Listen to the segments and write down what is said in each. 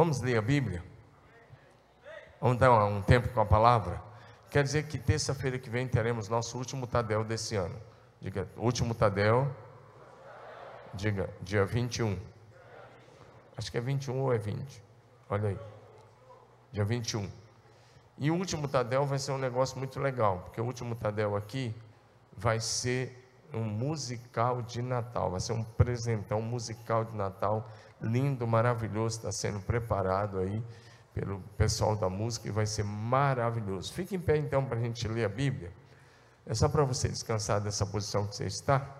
Vamos ler a Bíblia? Vamos dar um tempo com a palavra? Quer dizer que terça-feira que vem teremos nosso último Tadel desse ano. Diga, último Tadel. Diga, dia 21. Acho que é 21 ou é 20. Olha aí. Dia 21. E o último Tadel vai ser um negócio muito legal, porque o último Tadel aqui vai ser um musical de Natal, vai ser um presentão musical de Natal lindo, maravilhoso, está sendo preparado aí pelo pessoal da música e vai ser maravilhoso. Fique em pé então para a gente ler a Bíblia. É só para você descansar dessa posição que você está.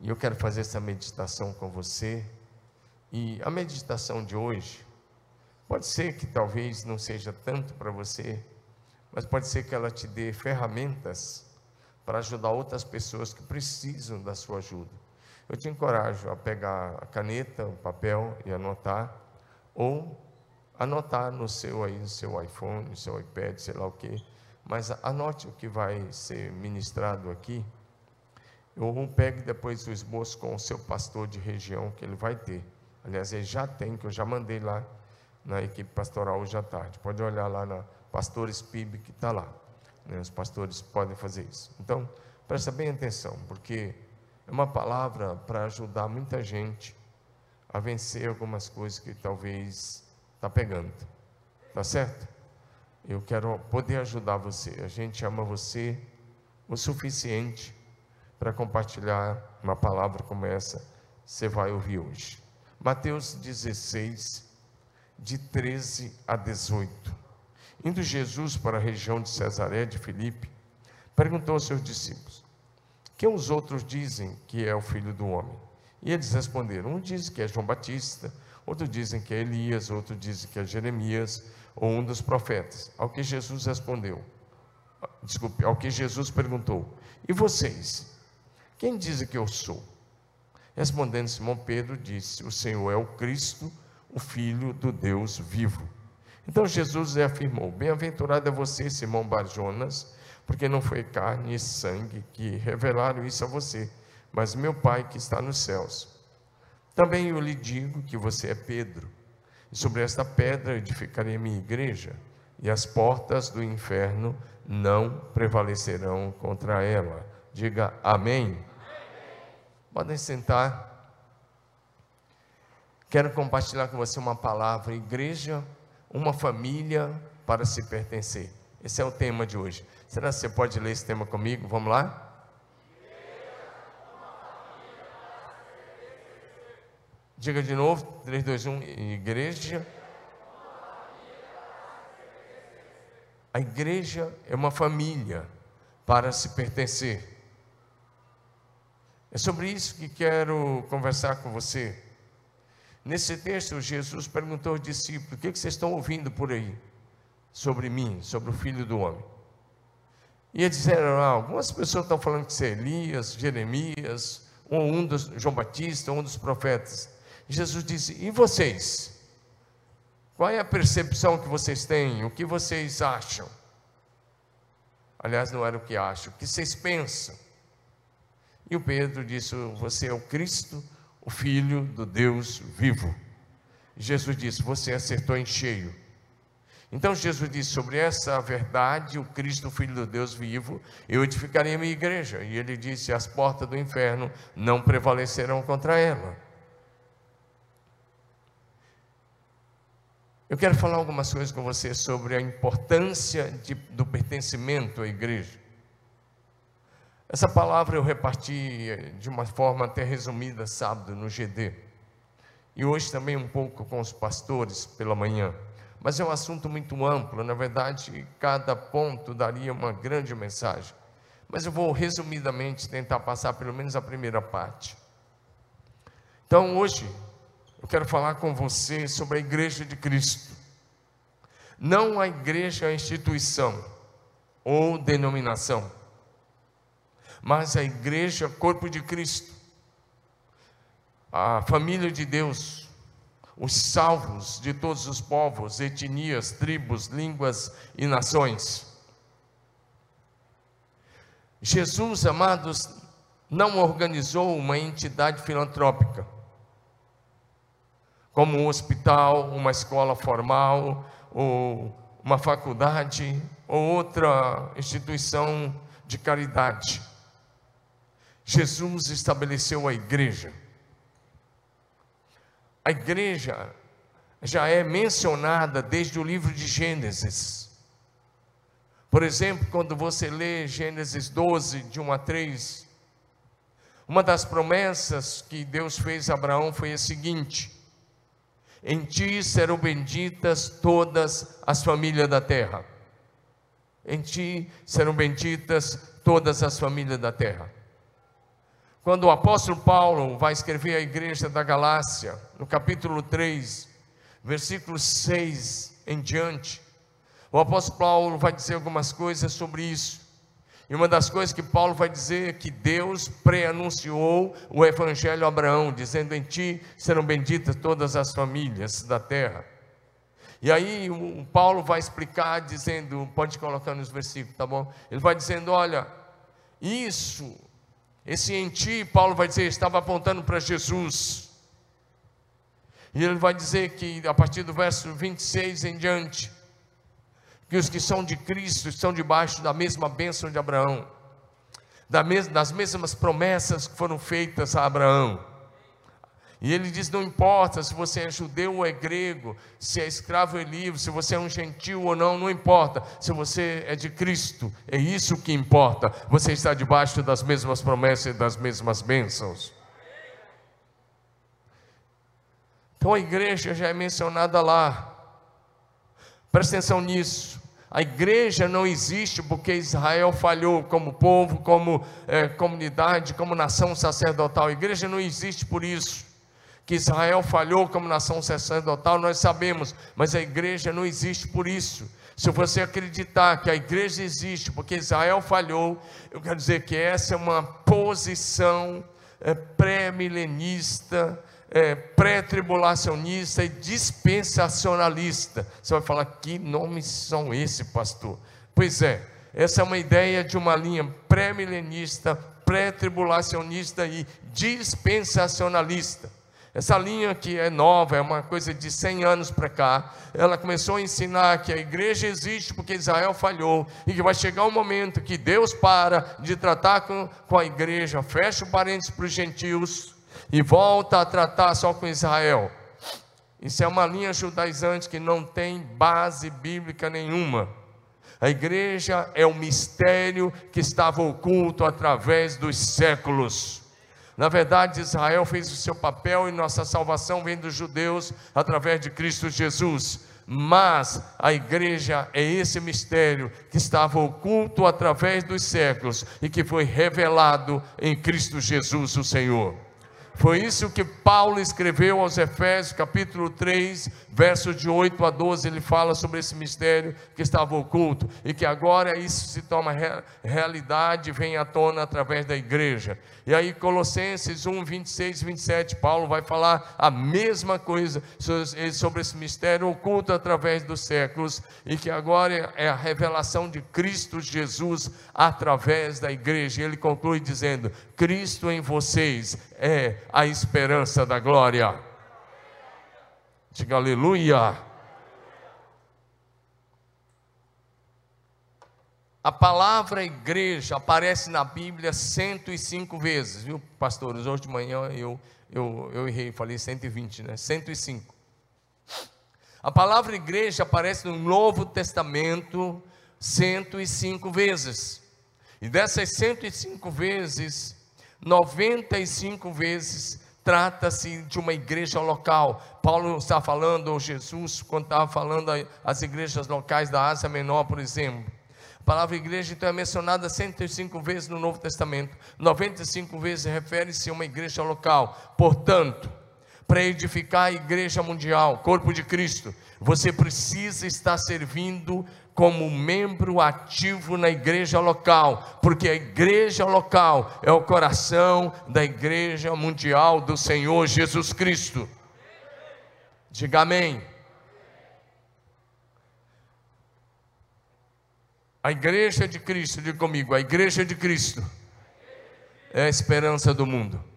E eu quero fazer essa meditação com você. E a meditação de hoje, pode ser que talvez não seja tanto para você, mas pode ser que ela te dê ferramentas para ajudar outras pessoas que precisam da sua ajuda. Eu te encorajo a pegar a caneta, o papel e anotar, ou anotar no seu aí, no seu iPhone, no seu iPad, sei lá o que, mas anote o que vai ser ministrado aqui, ou pegue depois o esboço com o seu pastor de região que ele vai ter. Aliás, ele já tem, que eu já mandei lá na equipe pastoral hoje à tarde. Pode olhar lá na Pastores PIB que está lá. Né? Os pastores podem fazer isso. Então, presta bem atenção, porque é uma palavra para ajudar muita gente a vencer algumas coisas que talvez está pegando. Tá certo? Eu quero poder ajudar você. A gente ama você o suficiente para compartilhar uma palavra como essa você vai ouvir hoje. Mateus 16, de 13 a 18. Indo Jesus para a região de Cesaré de Filipe, perguntou aos seus discípulos: Quem os outros dizem que é o filho do homem? E eles responderam: Um diz que é João Batista, outro dizem que é Elias, outro dizem que é Jeremias ou um dos profetas. Ao que Jesus respondeu: Desculpe, ao que Jesus perguntou: E vocês? Quem dizem que eu sou? Respondendo Simão Pedro, disse: O Senhor é o Cristo, o Filho do Deus vivo. Então Jesus afirmou: Bem-aventurado é você, Simão Barjonas, porque não foi carne e sangue que revelaram isso a você, mas meu Pai que está nos céus. Também eu lhe digo que você é Pedro, e sobre esta pedra edificarei minha igreja, e as portas do inferno não prevalecerão contra ela. Diga amém. amém. Podem sentar. Quero compartilhar com você uma palavra, igreja uma família para se pertencer. Esse é o tema de hoje. Será que você pode ler esse tema comigo? Vamos lá? Diga de novo, 3, 2, 1, igreja. A igreja é uma família para se pertencer. É sobre isso que quero conversar com você. Nesse texto, Jesus perguntou aos discípulos: O que vocês estão ouvindo por aí? Sobre mim, sobre o filho do homem. E eles disseram: ah, Algumas pessoas estão falando que você é Elias, Jeremias, ou um dos João Batista, um dos profetas. Jesus disse: E vocês? Qual é a percepção que vocês têm? O que vocês acham? Aliás, não era o que acham, o que vocês pensam. E o Pedro disse: Você é o Cristo, o Filho do Deus vivo. Jesus disse: Você acertou em cheio. Então Jesus disse: Sobre essa verdade, o Cristo, Filho do Deus vivo, eu edificarei a minha igreja. E ele disse: As portas do inferno não prevalecerão contra ela. Eu quero falar algumas coisas com você sobre a importância de, do pertencimento à igreja. Essa palavra eu reparti eh, de uma forma até resumida sábado no GD. E hoje também um pouco com os pastores pela manhã. Mas é um assunto muito amplo, na verdade, cada ponto daria uma grande mensagem. Mas eu vou resumidamente tentar passar pelo menos a primeira parte. Então, hoje, eu quero falar com você sobre a Igreja de Cristo. Não a igreja a instituição ou denominação mas a igreja, corpo de Cristo, a família de Deus, os salvos de todos os povos, etnias, tribos, línguas e nações. Jesus, amados, não organizou uma entidade filantrópica, como um hospital, uma escola formal, ou uma faculdade, ou outra instituição de caridade. Jesus estabeleceu a igreja. A igreja já é mencionada desde o livro de Gênesis. Por exemplo, quando você lê Gênesis 12, de 1 a 3, uma das promessas que Deus fez a Abraão foi a seguinte: Em ti serão benditas todas as famílias da terra. Em ti serão benditas todas as famílias da terra. Quando o apóstolo Paulo vai escrever à igreja da Galácia, no capítulo 3, versículo 6 em diante, o apóstolo Paulo vai dizer algumas coisas sobre isso. E uma das coisas que Paulo vai dizer é que Deus pré-anunciou o evangelho a Abraão, dizendo: Em ti serão benditas todas as famílias da terra. E aí o Paulo vai explicar, dizendo, pode colocar nos versículos, tá bom? Ele vai dizendo: Olha, isso, esse em ti, Paulo vai dizer, estava apontando para Jesus. E ele vai dizer que a partir do verso 26 em diante, que os que são de Cristo estão debaixo da mesma bênção de Abraão, das mesmas promessas que foram feitas a Abraão. E ele diz: não importa se você é judeu ou é grego, se é escravo ou é livre, se você é um gentil ou não, não importa. Se você é de Cristo, é isso que importa. Você está debaixo das mesmas promessas e das mesmas bênçãos. Então a igreja já é mencionada lá. Presta atenção nisso. A igreja não existe porque Israel falhou como povo, como é, comunidade, como nação sacerdotal. A igreja não existe por isso que Israel falhou como nação sacerdotal, nós sabemos, mas a igreja não existe por isso. Se você acreditar que a igreja existe porque Israel falhou, eu quero dizer que essa é uma posição é, pré-milenista, é, pré-tribulacionista e dispensacionalista. Você vai falar, que nomes são esses, pastor? Pois é, essa é uma ideia de uma linha pré-milenista, pré-tribulacionista e dispensacionalista. Essa linha que é nova, é uma coisa de 100 anos para cá, ela começou a ensinar que a igreja existe porque Israel falhou e que vai chegar um momento que Deus para de tratar com, com a igreja, fecha o parênteses para os gentios e volta a tratar só com Israel. Isso é uma linha judaizante que não tem base bíblica nenhuma. A igreja é um mistério que estava oculto através dos séculos. Na verdade, Israel fez o seu papel e nossa salvação vem dos judeus através de Cristo Jesus. Mas a igreja é esse mistério que estava oculto através dos séculos e que foi revelado em Cristo Jesus, o Senhor. Foi isso que Paulo escreveu aos Efésios, capítulo 3, versos de 8 a 12. Ele fala sobre esse mistério que estava oculto e que agora isso se toma realidade, vem à tona através da igreja. E aí, Colossenses 1, 26 e 27, Paulo vai falar a mesma coisa sobre esse mistério oculto através dos séculos e que agora é a revelação de Cristo Jesus através da igreja. E ele conclui dizendo: Cristo em vocês é a esperança da glória. Diga aleluia. A palavra igreja aparece na Bíblia 105 vezes, viu, pastores? Hoje de manhã eu, eu, eu errei, falei 120, né? 105. A palavra igreja aparece no Novo Testamento 105 vezes. E dessas 105 vezes, 95 vezes trata-se de uma igreja local. Paulo está falando, ou Jesus, quando estava falando as igrejas locais da Ásia Menor, por exemplo. A palavra igreja então é mencionada 105 vezes no Novo Testamento, 95 vezes refere-se a uma igreja local. Portanto, para edificar a igreja mundial, corpo de Cristo, você precisa estar servindo como membro ativo na igreja local, porque a igreja local é o coração da igreja mundial do Senhor Jesus Cristo. Diga amém. A igreja de Cristo, diga comigo, a igreja de Cristo é a esperança do mundo.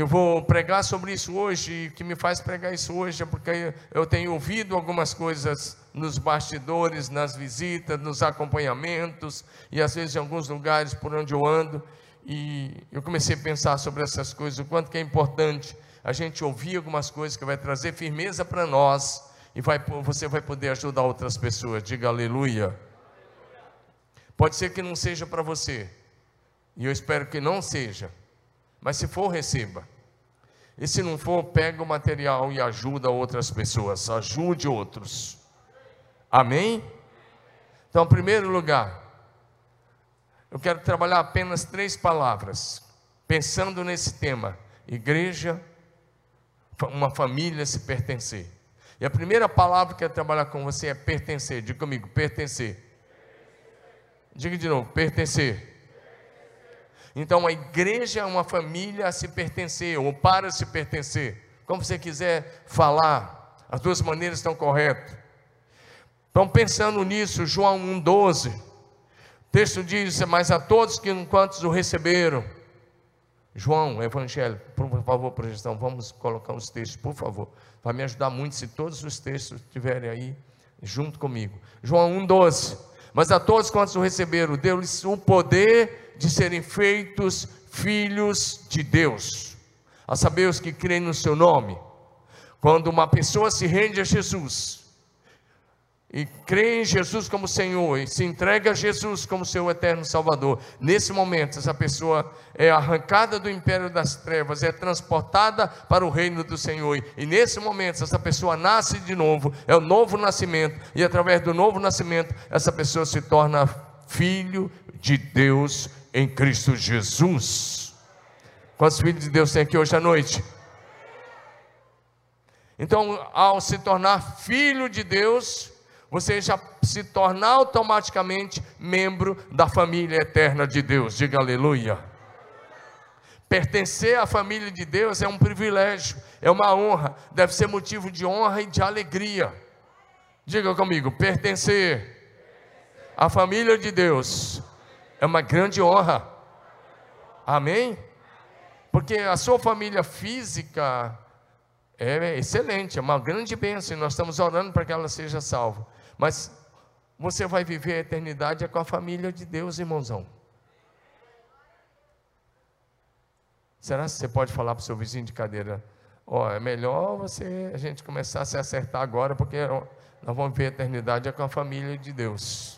Eu vou pregar sobre isso hoje, e o que me faz pregar isso hoje é porque eu tenho ouvido algumas coisas nos bastidores, nas visitas, nos acompanhamentos, e às vezes em alguns lugares por onde eu ando, e eu comecei a pensar sobre essas coisas, o quanto que é importante a gente ouvir algumas coisas que vai trazer firmeza para nós, e vai, você vai poder ajudar outras pessoas, diga aleluia. Pode ser que não seja para você, e eu espero que não seja, mas se for, receba. E se não for, pega o material e ajuda outras pessoas. Ajude outros. Amém? Então, em primeiro lugar, eu quero trabalhar apenas três palavras, pensando nesse tema: igreja, uma família se pertencer. E a primeira palavra que eu quero trabalhar com você é pertencer. Diga comigo, pertencer. Diga de novo, pertencer. Então a igreja é uma família a se pertencer, ou para se pertencer. Como você quiser falar, as duas maneiras estão corretas. Então, pensando nisso, João 1,12, o texto diz: Mas a todos que enquanto o receberam, João, Evangelho, por favor, projeção, vamos colocar os textos, por favor. Vai me ajudar muito se todos os textos estiverem aí junto comigo. João 1,12. Mas a todos quantos o receberam, deu-lhes o poder de serem feitos filhos de Deus, a saber, os que creem no seu nome. Quando uma pessoa se rende a Jesus, e crê em Jesus como Senhor, e se entrega a Jesus como seu eterno Salvador, nesse momento, essa pessoa é arrancada do império das trevas, é transportada para o reino do Senhor, e nesse momento, essa pessoa nasce de novo, é o novo nascimento, e através do novo nascimento, essa pessoa se torna filho de Deus em Cristo Jesus. Quantos filhos de Deus tem aqui hoje à noite? Então, ao se tornar filho de Deus, você já se torna automaticamente membro da família eterna de Deus. Diga aleluia. Pertencer à família de Deus é um privilégio, é uma honra, deve ser motivo de honra e de alegria. Diga comigo, pertencer à família de Deus é uma grande honra. Amém? Porque a sua família física é excelente, é uma grande bênção, e nós estamos orando para que ela seja salva. Mas você vai viver a eternidade com a família de Deus, irmãozão. Será que você pode falar para o seu vizinho de cadeira? Ó, oh, é melhor você a gente começar a se acertar agora, porque nós vamos ver a eternidade com a família de Deus.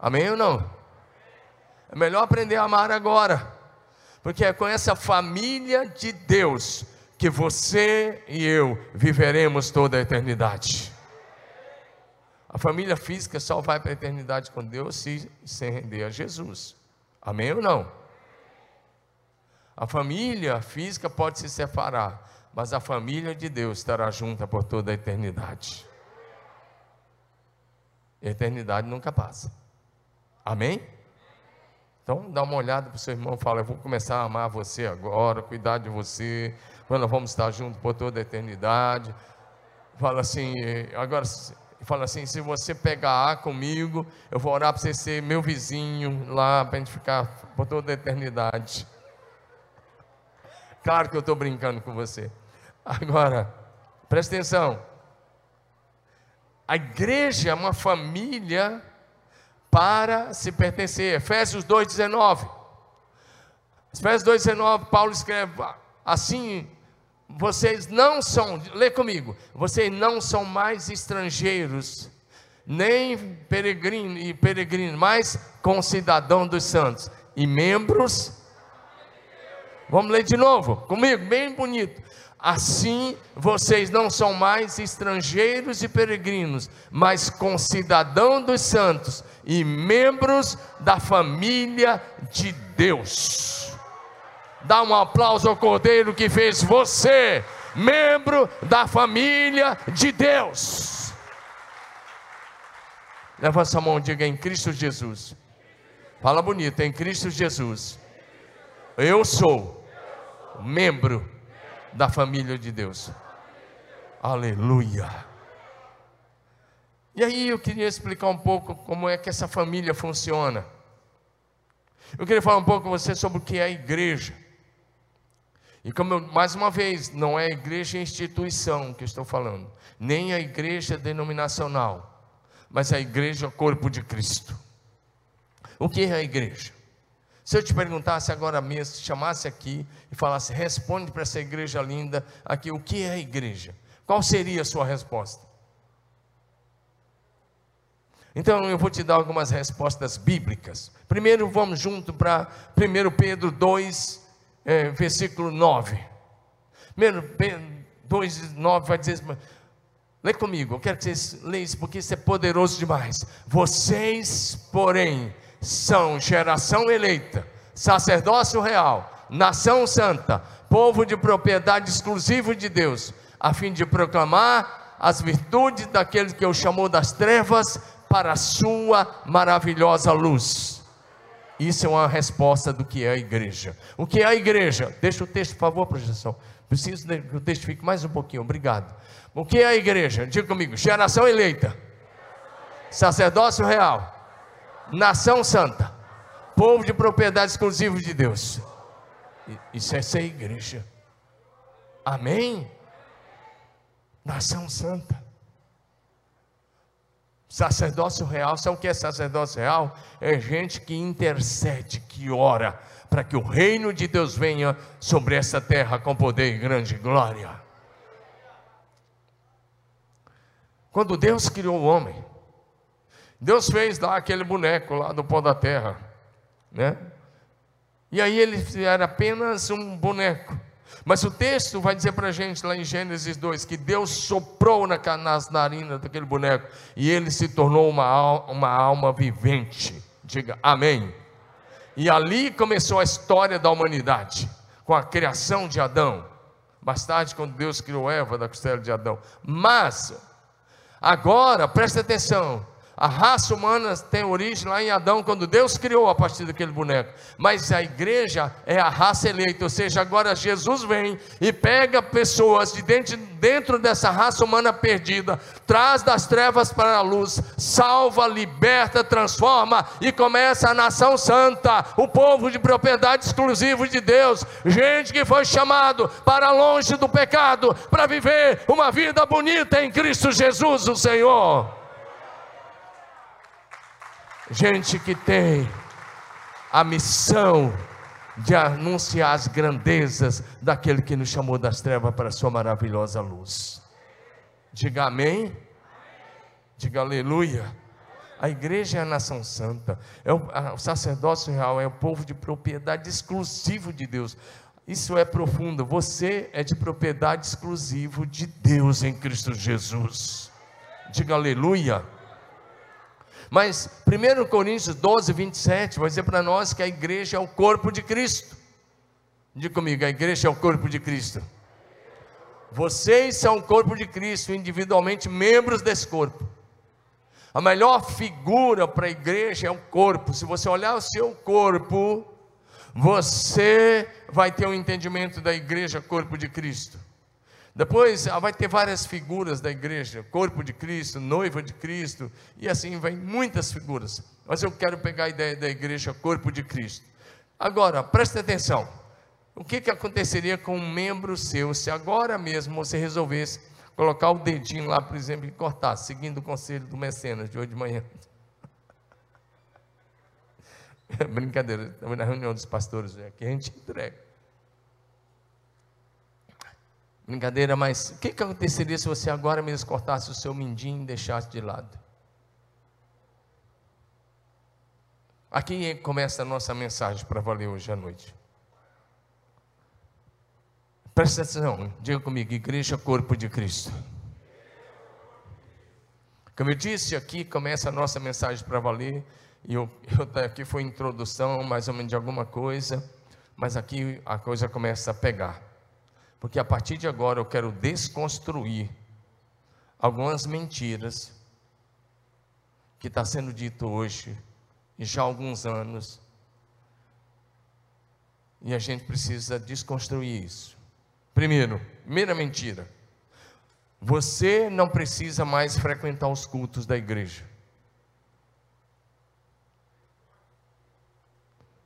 Amém ou não? É melhor aprender a amar agora, porque é com essa família de Deus que você e eu viveremos toda a eternidade. A família física só vai para a eternidade com Deus se se render a Jesus. Amém ou não? A família física pode se separar, mas a família de Deus estará junta por toda a eternidade. A eternidade nunca passa. Amém? Então dá uma olhada para o seu irmão e fala: Eu vou começar a amar você agora, cuidar de você, nós vamos estar juntos por toda a eternidade. Fala assim, agora fala assim: se você pegar A comigo, eu vou orar para você ser meu vizinho lá, para a gente ficar por toda a eternidade. Claro que eu estou brincando com você. Agora, presta atenção. A igreja é uma família para se pertencer. Efésios 2,19. Efésios 2,19, Paulo escreve assim: vocês não são, lê comigo, vocês não são mais estrangeiros, nem peregrinos e peregrinos, mas concidadão dos santos e membros. Vamos ler de novo, comigo, bem bonito. Assim vocês não são mais estrangeiros e peregrinos, mas concidadão dos santos e membros da família de Deus. Dá um aplauso ao Cordeiro que fez você, membro da família de Deus. Leva essa mão, diga em Cristo Jesus. Fala bonito, em Cristo Jesus. Eu sou membro da família de Deus. Aleluia. E aí eu queria explicar um pouco como é que essa família funciona. Eu queria falar um pouco com você sobre o que é a igreja. E como eu, mais uma vez, não é a igreja instituição que estou falando, nem a igreja denominacional, mas a igreja corpo de Cristo. O que é a igreja? Se eu te perguntasse agora mesmo, te chamasse aqui e falasse, responde para essa igreja linda aqui, o que é a igreja? Qual seria a sua resposta? Então eu vou te dar algumas respostas bíblicas. Primeiro vamos junto para 1 Pedro 2, é, versículo 9. 1 Pedro 2, 9 vai dizer Lê comigo, eu quero que vocês leiam isso porque isso é poderoso demais. Vocês, porém, são geração eleita, sacerdócio real, nação santa, povo de propriedade exclusiva de Deus, a fim de proclamar as virtudes daquele que o chamou das trevas para a sua maravilhosa luz. Isso é uma resposta do que é a igreja. O que é a igreja? Deixa o texto, por favor, projeção. Preciso que o texto fique mais um pouquinho, obrigado. O que é a igreja? Diga comigo: geração eleita, sacerdócio real, nação santa, povo de propriedade exclusiva de Deus. Isso é ser igreja. Amém? Nação santa. Sacerdócio real, sabe o que é sacerdócio real? É gente que intercede, que ora, para que o reino de Deus venha sobre essa terra com poder e grande glória. Quando Deus criou o homem, Deus fez lá aquele boneco lá do pó da terra, né? E aí ele era apenas um boneco. Mas o texto vai dizer para a gente lá em Gênesis 2 que Deus soprou na, nas narinas daquele boneco e ele se tornou uma, uma alma vivente. Diga amém. E ali começou a história da humanidade, com a criação de Adão. Mais tarde, quando Deus criou Eva da costela de Adão. Mas, agora, presta atenção: a raça humana tem origem lá em Adão, quando Deus criou a partir daquele boneco. Mas a igreja é a raça eleita, ou seja, agora Jesus vem e pega pessoas de dentro, dentro dessa raça humana perdida, traz das trevas para a luz, salva, liberta, transforma e começa a nação santa, o povo de propriedade exclusiva de Deus, gente que foi chamado para longe do pecado, para viver uma vida bonita em Cristo Jesus, o Senhor gente que tem a missão de anunciar as grandezas daquele que nos chamou das trevas para a sua maravilhosa luz. Diga amém. Diga aleluia. A igreja é a nação santa, é o, a, o sacerdócio real, é o povo de propriedade exclusivo de Deus. Isso é profundo. Você é de propriedade exclusivo de Deus em Cristo Jesus. Diga aleluia. Mas 1 Coríntios 12, 27 vai dizer para nós que a igreja é o corpo de Cristo. Diga comigo, a igreja é o corpo de Cristo. Vocês são o corpo de Cristo, individualmente membros desse corpo. A melhor figura para a igreja é o corpo. Se você olhar o seu corpo, você vai ter um entendimento da igreja, corpo de Cristo. Depois ah, vai ter várias figuras da igreja, corpo de Cristo, noiva de Cristo, e assim vai muitas figuras. Mas eu quero pegar a ideia da igreja, corpo de Cristo. Agora, preste atenção. O que, que aconteceria com um membro seu se agora mesmo você resolvesse colocar o dedinho lá, por exemplo, e cortar, seguindo o conselho do mecenas de hoje de manhã? Brincadeira, estamos na reunião dos pastores aqui, a gente entrega. Brincadeira, mas o que, que aconteceria se você agora mesmo cortasse o seu mindinho e deixasse de lado? Aqui começa a nossa mensagem para valer hoje à noite. Presta atenção, diga comigo, igreja corpo de Cristo. Como eu disse, aqui começa a nossa mensagem para valer. E eu, eu, aqui foi introdução, mais ou menos de alguma coisa, mas aqui a coisa começa a pegar. Porque a partir de agora eu quero desconstruir algumas mentiras que está sendo dito hoje e já há alguns anos. E a gente precisa desconstruir isso. Primeiro, primeira mentira. Você não precisa mais frequentar os cultos da igreja.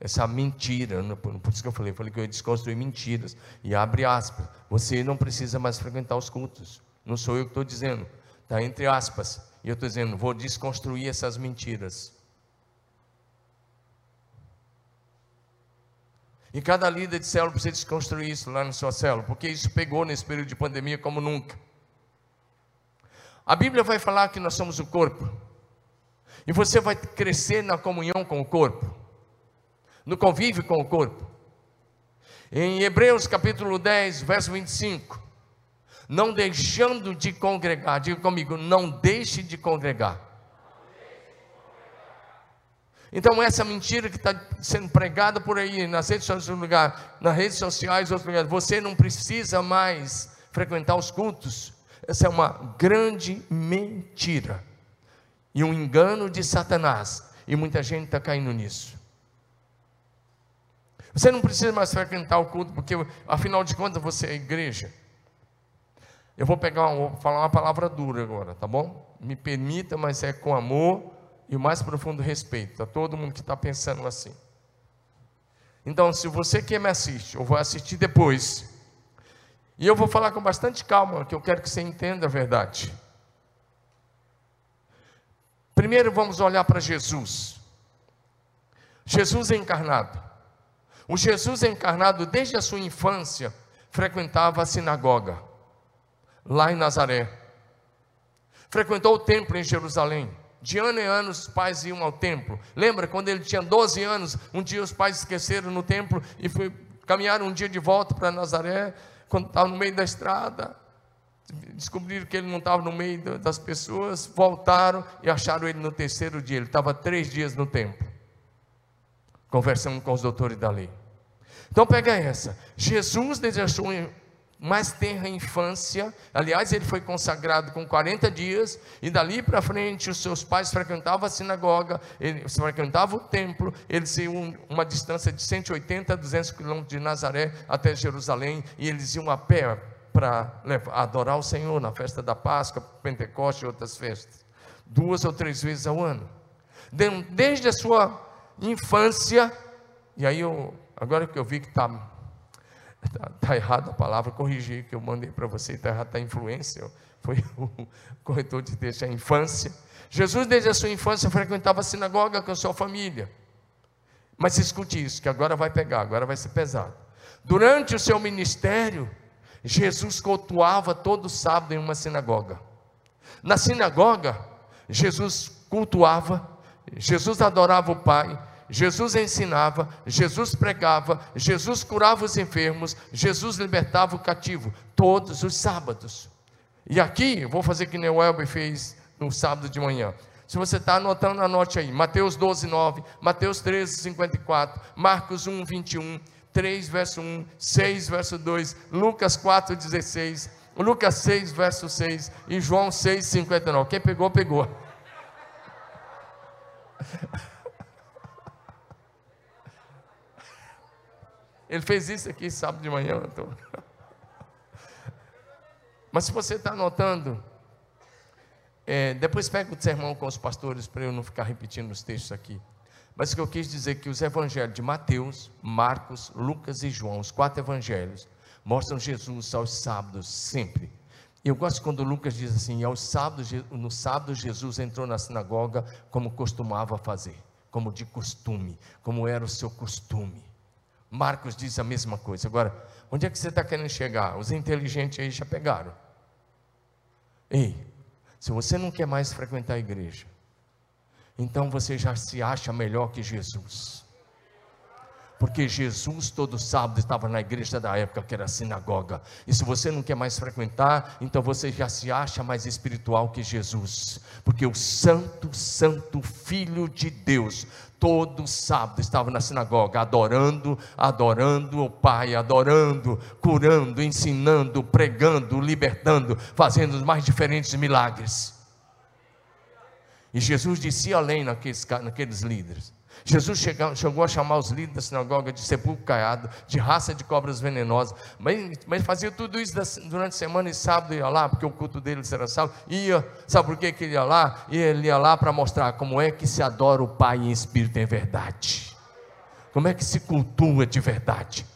Essa mentira, por isso que eu falei, eu falei que eu ia desconstruir mentiras, e abre aspas, você não precisa mais frequentar os cultos, não sou eu que estou dizendo, está entre aspas, e eu estou dizendo, vou desconstruir essas mentiras. E cada líder de célula precisa desconstruir isso lá na sua célula, porque isso pegou nesse período de pandemia como nunca. A Bíblia vai falar que nós somos o corpo, e você vai crescer na comunhão com o corpo, no convívio com o corpo. Em Hebreus capítulo 10, verso 25, não deixando de congregar, diga comigo, não deixe de congregar. Então, essa mentira que está sendo pregada por aí, nas redes sociais, lugar, nas redes sociais, outros lugares, você não precisa mais frequentar os cultos. Essa é uma grande mentira e um engano de Satanás, e muita gente está caindo nisso. Você não precisa mais frequentar o culto, porque afinal de contas você é igreja. Eu vou pegar, falar uma palavra dura agora, tá bom? Me permita, mas é com amor e o mais profundo respeito a todo mundo que está pensando assim. Então, se você que me assiste, eu vou assistir depois, e eu vou falar com bastante calma, que eu quero que você entenda a verdade. Primeiro vamos olhar para Jesus. Jesus é encarnado. O Jesus encarnado, desde a sua infância, frequentava a sinagoga, lá em Nazaré. Frequentou o templo em Jerusalém de ano em ano os pais iam ao templo. Lembra quando ele tinha 12 anos, um dia os pais esqueceram no templo e foi, caminharam um dia de volta para Nazaré, quando estava no meio da estrada, descobriram que ele não estava no meio das pessoas, voltaram e acharam ele no terceiro dia. Ele estava três dias no templo, conversando com os doutores da lei. Então pega essa. Jesus desejou mais tenra infância. Aliás, ele foi consagrado com 40 dias, e dali para frente os seus pais frequentavam a sinagoga, ele frequentava o templo, eles iam uma distância de 180 a 200 quilômetros de Nazaré até Jerusalém, e eles iam a pé para adorar o Senhor na festa da Páscoa, Pentecoste e outras festas, duas ou três vezes ao ano. Desde a sua infância, e aí eu, agora que eu vi que está Está tá errado a palavra, corrigi que eu mandei para você, está errado, está influência. Foi o corretor de texto, a infância. Jesus, desde a sua infância, frequentava a sinagoga com a sua família. Mas escute isso, que agora vai pegar, agora vai ser pesado. Durante o seu ministério, Jesus cultuava todo sábado em uma sinagoga. Na sinagoga, Jesus cultuava, Jesus adorava o Pai, Jesus ensinava, Jesus pregava, Jesus curava os enfermos, Jesus libertava o cativo, todos os sábados. E aqui, vou fazer que Elber fez no sábado de manhã. Se você está anotando, anote aí. Mateus 12, 9, Mateus 13, 54, Marcos 1, 21, 3, verso 1, 6, verso 2, Lucas 4, 16, Lucas 6, verso 6 e João 6, 59. Quem pegou, pegou. Ele fez isso aqui sábado de manhã. Então. Mas se você está anotando, é, depois pega o sermão com os pastores para eu não ficar repetindo os textos aqui. Mas o que eu quis dizer é que os evangelhos de Mateus, Marcos, Lucas e João, os quatro evangelhos, mostram Jesus aos sábados sempre. Eu gosto quando Lucas diz assim: aos sábados, no sábado Jesus entrou na sinagoga como costumava fazer, como de costume, como era o seu costume. Marcos diz a mesma coisa. Agora, onde é que você está querendo chegar? Os inteligentes aí já pegaram. Ei, se você não quer mais frequentar a igreja, então você já se acha melhor que Jesus porque Jesus todo sábado estava na igreja da época que era a sinagoga. E se você não quer mais frequentar, então você já se acha mais espiritual que Jesus, porque o Santo, Santo Filho de Deus todo sábado estava na sinagoga, adorando, adorando o Pai, adorando, curando, ensinando, pregando, libertando, fazendo os mais diferentes milagres. E Jesus disse além naqueles, naqueles líderes. Jesus chegou, chegou a chamar os líderes da sinagoga de sepulcro caiado, de raça de cobras venenosas, mas, mas fazia tudo isso durante a semana e sábado ia lá, porque o culto deles era sábado, ia, sabe por que, que ele ia lá? E ele ia lá para mostrar como é que se adora o Pai em espírito e em verdade. Como é que se cultua de verdade?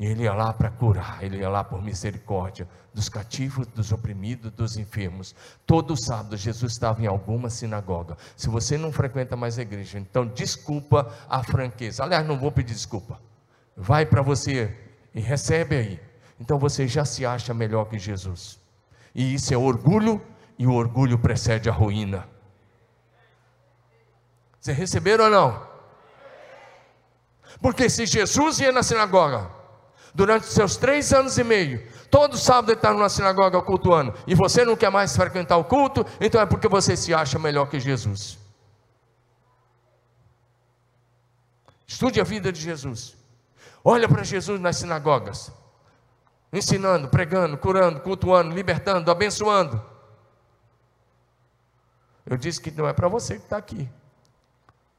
E ele ia lá para curar, ele ia lá por misericórdia dos cativos, dos oprimidos, dos enfermos. Todo sábado Jesus estava em alguma sinagoga. Se você não frequenta mais a igreja, então desculpa a franqueza. Aliás, não vou pedir desculpa. Vai para você e recebe aí. Então você já se acha melhor que Jesus. E isso é orgulho, e o orgulho precede a ruína. Você receberam ou não? Porque se Jesus ia na sinagoga, durante seus três anos e meio, todo sábado ele está numa sinagoga cultuando, e você não quer mais frequentar o culto, então é porque você se acha melhor que Jesus. Estude a vida de Jesus. Olha para Jesus nas sinagogas, ensinando, pregando, curando, cultuando, libertando, abençoando. Eu disse que não é para você que está aqui,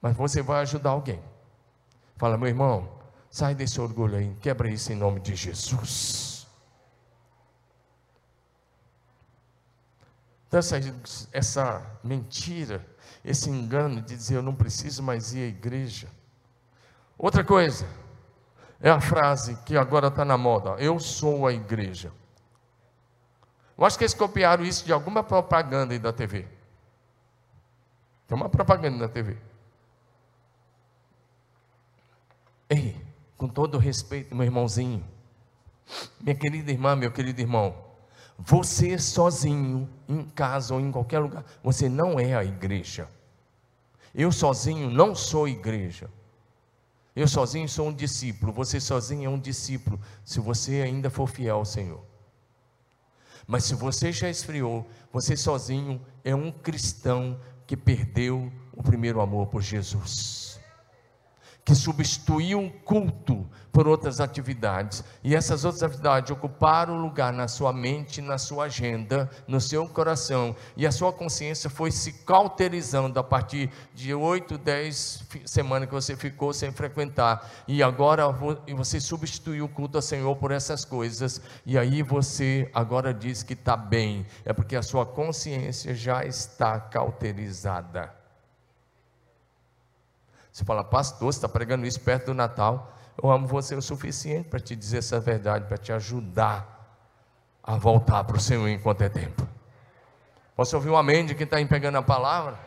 mas você vai ajudar alguém. Fala, meu irmão, sai desse orgulho aí, quebra isso em nome de Jesus. Então, essa, essa mentira, esse engano de dizer eu não preciso mais ir à igreja. Outra coisa, é a frase que agora está na moda: Eu sou a igreja. Eu acho que eles copiaram isso de alguma propaganda aí da TV. Tem uma propaganda na TV. Ei, com todo respeito, meu irmãozinho, minha querida irmã, meu querido irmão, você sozinho, em casa ou em qualquer lugar, você não é a igreja. Eu sozinho não sou igreja. Eu sozinho sou um discípulo, você sozinho é um discípulo, se você ainda for fiel ao Senhor. Mas se você já esfriou, você sozinho é um cristão que perdeu o primeiro amor por Jesus que substituiu o culto por outras atividades, e essas outras atividades ocuparam lugar na sua mente, na sua agenda, no seu coração, e a sua consciência foi se cauterizando a partir de oito, dez semanas que você ficou sem frequentar, e agora você substituiu o culto ao Senhor por essas coisas, e aí você agora diz que está bem, é porque a sua consciência já está cauterizada. Você fala, pastor, você está pregando isso perto do Natal. Eu amo você o suficiente para te dizer essa verdade, para te ajudar a voltar para o Senhor enquanto é tempo. Posso ouvir um amém de quem está pegando a palavra?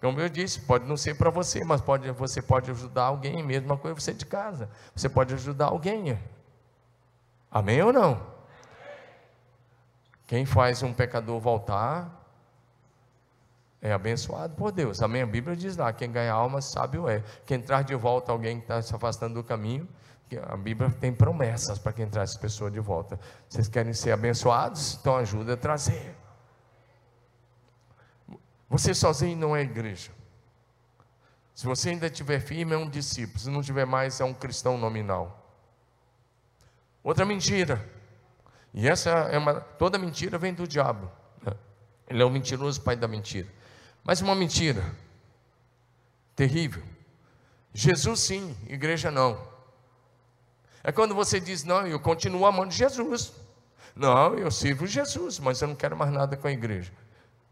Como eu disse, pode não ser para você, mas pode, você pode ajudar alguém, mesma coisa você de casa. Você pode ajudar alguém. Amém ou não? Quem faz um pecador voltar, é abençoado por Deus. A Bíblia diz lá: quem ganha alma, sábio é. Quem traz de volta alguém que está se afastando do caminho, a Bíblia tem promessas para quem traz essa pessoa de volta. Vocês querem ser abençoados? Então ajuda a trazer. Você sozinho não é igreja. Se você ainda estiver firme, é um discípulo. Se não tiver mais, é um cristão nominal. Outra mentira. E essa é uma. Toda mentira vem do diabo. Né? Ele é o mentiroso pai da mentira. Mas uma mentira terrível. Jesus sim, igreja não. É quando você diz, não, eu continuo amando Jesus. Não, eu sirvo Jesus, mas eu não quero mais nada com a igreja.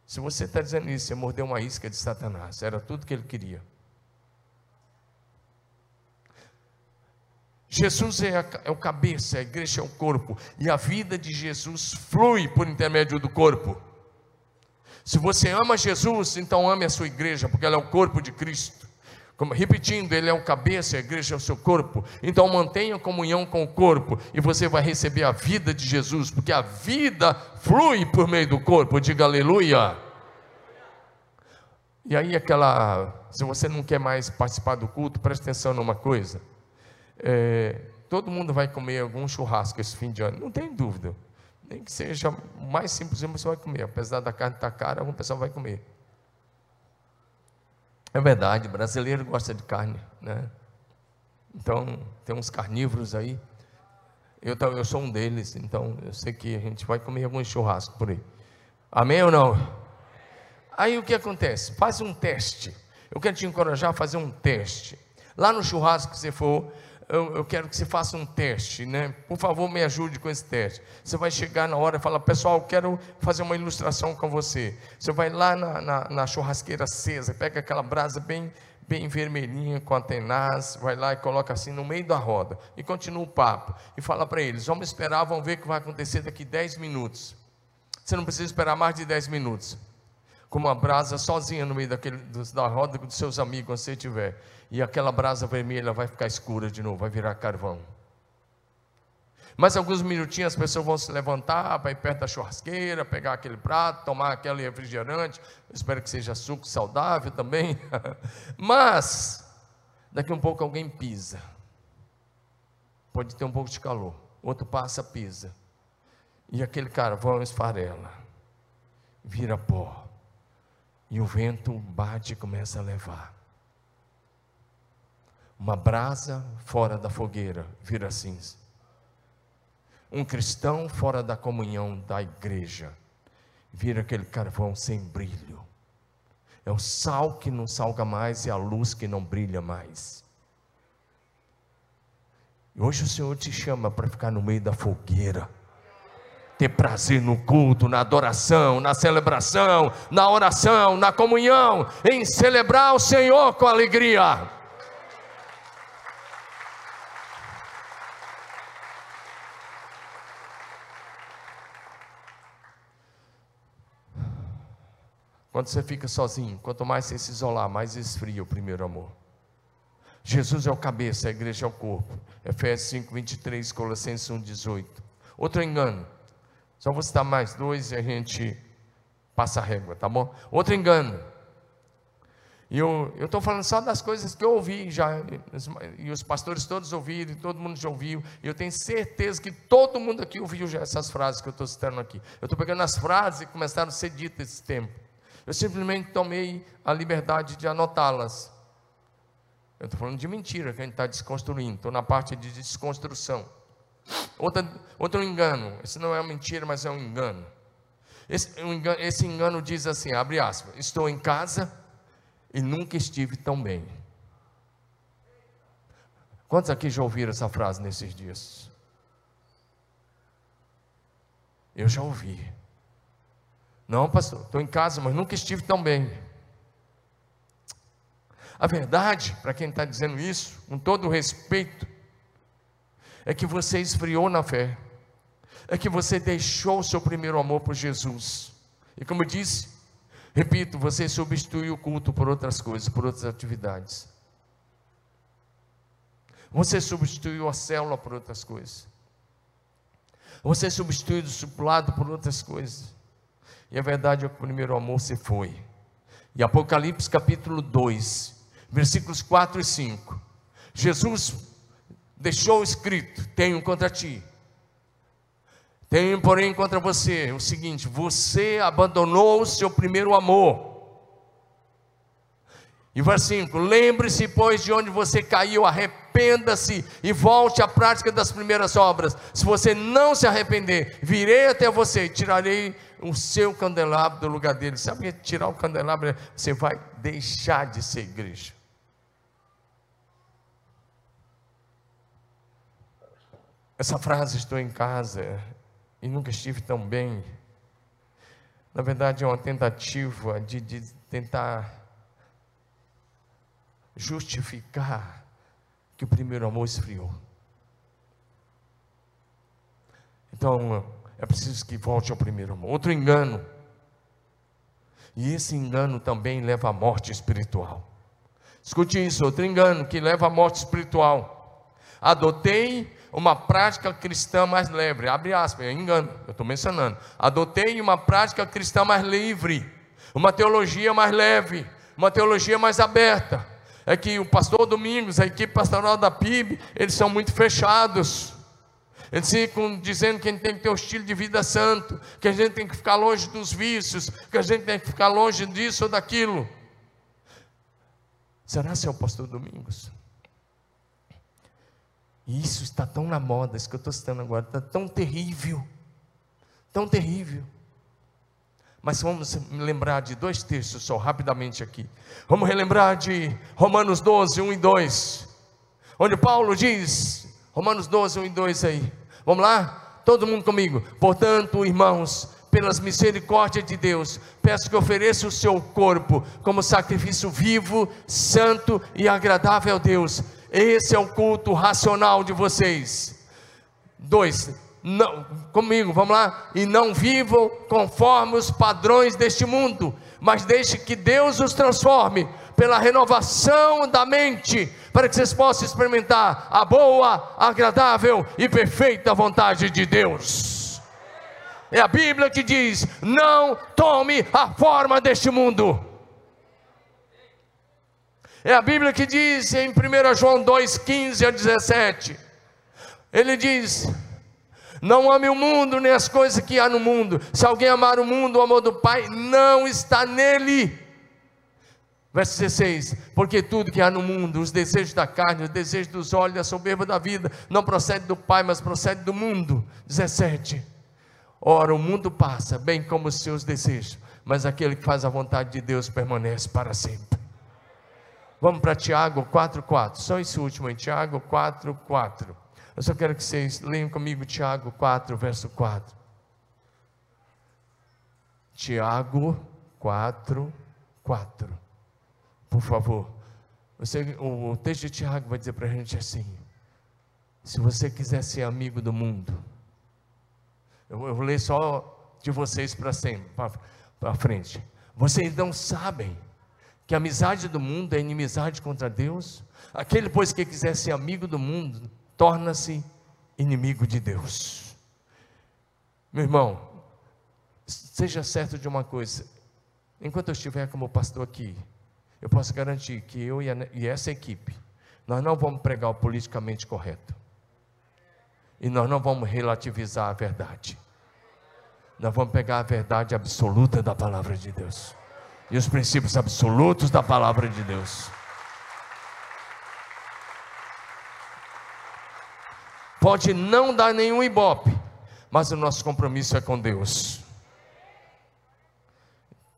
Se você está dizendo isso, você mordeu uma isca de Satanás, era tudo que ele queria. Jesus é, a, é o cabeça, a igreja é o corpo, e a vida de Jesus flui por intermédio do corpo. Se você ama Jesus, então ame a sua igreja, porque ela é o corpo de Cristo. Como, repetindo, ele é o cabeça, a igreja é o seu corpo. Então mantenha comunhão com o corpo e você vai receber a vida de Jesus, porque a vida flui por meio do corpo. Diga aleluia. E aí aquela, se você não quer mais participar do culto, preste atenção numa coisa. É, todo mundo vai comer algum churrasco esse fim de ano, não tem dúvida. Nem que seja o mais simples, você vai comer. Apesar da carne estar cara, uma pessoa vai comer. É verdade, brasileiro gosta de carne, né? Então, tem uns carnívoros aí. Eu, eu sou um deles, então eu sei que a gente vai comer algum churrasco por aí. Amém ou não? Aí o que acontece? Faz um teste. Eu quero te encorajar a fazer um teste. Lá no churrasco que você for, eu, eu, quero que você faça um teste, né? Por favor, me ajude com esse teste. Você vai chegar na hora e falar, pessoal, eu quero fazer uma ilustração com você. Você vai lá na, na, na churrasqueira acesa, pega aquela brasa bem, bem vermelhinha, com a tenaz, vai lá e coloca assim no meio da roda, e continua o papo, e fala para eles: vamos esperar, vamos ver o que vai acontecer daqui 10 minutos. Você não precisa esperar mais de 10 minutos. Com uma brasa sozinha no meio daquele, da roda dos seus amigos, quando você tiver. E aquela brasa vermelha vai ficar escura de novo, vai virar carvão. Mais alguns minutinhos as pessoas vão se levantar, vai perto da churrasqueira, pegar aquele prato, tomar aquele refrigerante. espero que seja suco saudável também. Mas, daqui um pouco alguém pisa. Pode ter um pouco de calor. Outro passa, pisa. E aquele carvão esfarela, vira pó. E o vento bate e começa a levar. Uma brasa fora da fogueira vira cinza. Um cristão fora da comunhão da igreja vira aquele carvão sem brilho. É o sal que não salga mais e a luz que não brilha mais. E hoje o Senhor te chama para ficar no meio da fogueira ter prazer no culto, na adoração, na celebração, na oração, na comunhão, em celebrar o Senhor com alegria. Quando você fica sozinho, quanto mais você se isolar, mais esfria o primeiro amor. Jesus é o cabeça, a igreja é o corpo. Efésios 5, 23, Colossenses 1, 18. Outro engano só vou citar mais dois e a gente passa a régua, tá bom? Outro engano. E eu estou falando só das coisas que eu ouvi já, e os pastores todos ouviram, e todo mundo já ouviu, e eu tenho certeza que todo mundo aqui ouviu já essas frases que eu estou citando aqui. Eu estou pegando as frases que começaram a ser ditas esse tempo. Eu simplesmente tomei a liberdade de anotá-las. Eu estou falando de mentira que a gente está desconstruindo, estou na parte de desconstrução. Outra, outro engano, esse não é uma mentira, mas é um engano. Esse, um engano. esse engano diz assim: abre aspas, estou em casa e nunca estive tão bem. Quantos aqui já ouviram essa frase nesses dias? Eu já ouvi. Não, pastor, estou em casa, mas nunca estive tão bem. A verdade, para quem está dizendo isso, com todo respeito, é que você esfriou na fé, é que você deixou o seu primeiro amor por Jesus. E como eu disse, repito, você substituiu o culto por outras coisas, por outras atividades. Você substituiu a célula por outras coisas. Você substituiu o discipulado por outras coisas. E a verdade é que o primeiro amor se foi. E Apocalipse capítulo 2, versículos 4 e 5. Jesus deixou escrito: Tenho contra ti. Tenho, porém, contra você o seguinte: você abandonou o seu primeiro amor. E versículo 5: Lembre-se, pois, de onde você caiu, arrependa-se e volte à prática das primeiras obras. Se você não se arrepender, virei até você e tirarei o seu candelabro do lugar dele. Sabe que tirar o candelabro? Você vai deixar de ser igreja. Essa frase, estou em casa e nunca estive tão bem, na verdade é uma tentativa de, de tentar justificar que o primeiro amor esfriou. Então, é preciso que volte ao primeiro amor. Outro engano. E esse engano também leva à morte espiritual. Escute isso, outro engano que leva à morte espiritual. Adotei uma prática cristã mais leve, abre aspas, é engano, eu estou mencionando. Adotei uma prática cristã mais livre, uma teologia mais leve, uma teologia mais aberta. É que o pastor Domingos, a equipe pastoral da PIB, eles são muito fechados. Eles dizendo que a gente tem que ter um estilo de vida santo, que a gente tem que ficar longe dos vícios, que a gente tem que ficar longe disso ou daquilo. Será o pastor Domingos? E isso está tão na moda, isso que eu estou citando agora, está tão terrível, tão terrível. Mas vamos lembrar de dois textos só, rapidamente aqui. Vamos relembrar de Romanos 12, 1 e 2, onde Paulo diz, Romanos 12, 1 e 2 aí. Vamos lá? Todo mundo comigo. Portanto, irmãos, pelas misericórdias de Deus, peço que ofereça o seu corpo como sacrifício vivo, santo e agradável a Deus. Esse é o culto racional de vocês. Dois, não, comigo, vamos lá. E não vivam conforme os padrões deste mundo, mas deixe que Deus os transforme pela renovação da mente, para que vocês possam experimentar a boa, agradável e perfeita vontade de Deus. É a Bíblia que diz: não tome a forma deste mundo. É a Bíblia que diz em 1 João 2,15 a 17: ele diz: Não ame o mundo nem as coisas que há no mundo. Se alguém amar o mundo, o amor do Pai não está nele. Verso 16: Porque tudo que há no mundo, os desejos da carne, os desejos dos olhos, a soberba da vida, não procede do Pai, mas procede do mundo. 17: Ora, o mundo passa, bem como os seus desejos, mas aquele que faz a vontade de Deus permanece para sempre. Vamos para Tiago 4,4. Só esse último em Tiago 4,4. Eu só quero que vocês leiam comigo Tiago 4, verso 4. Tiago 4, 4. Por favor. Você, o, o texto de Tiago vai dizer para a gente assim: se você quiser ser amigo do mundo, eu, eu vou ler só de vocês para sempre, para frente. Vocês não sabem que a amizade do mundo é inimizade contra Deus? Aquele, pois, que quiser ser amigo do mundo, torna-se inimigo de Deus. Meu irmão, seja certo de uma coisa: enquanto eu estiver como pastor aqui, eu posso garantir que eu e essa equipe, nós não vamos pregar o politicamente correto. E nós não vamos relativizar a verdade. Nós vamos pegar a verdade absoluta da palavra de Deus. E os princípios absolutos da palavra de Deus. Pode não dar nenhum ibope, mas o nosso compromisso é com Deus.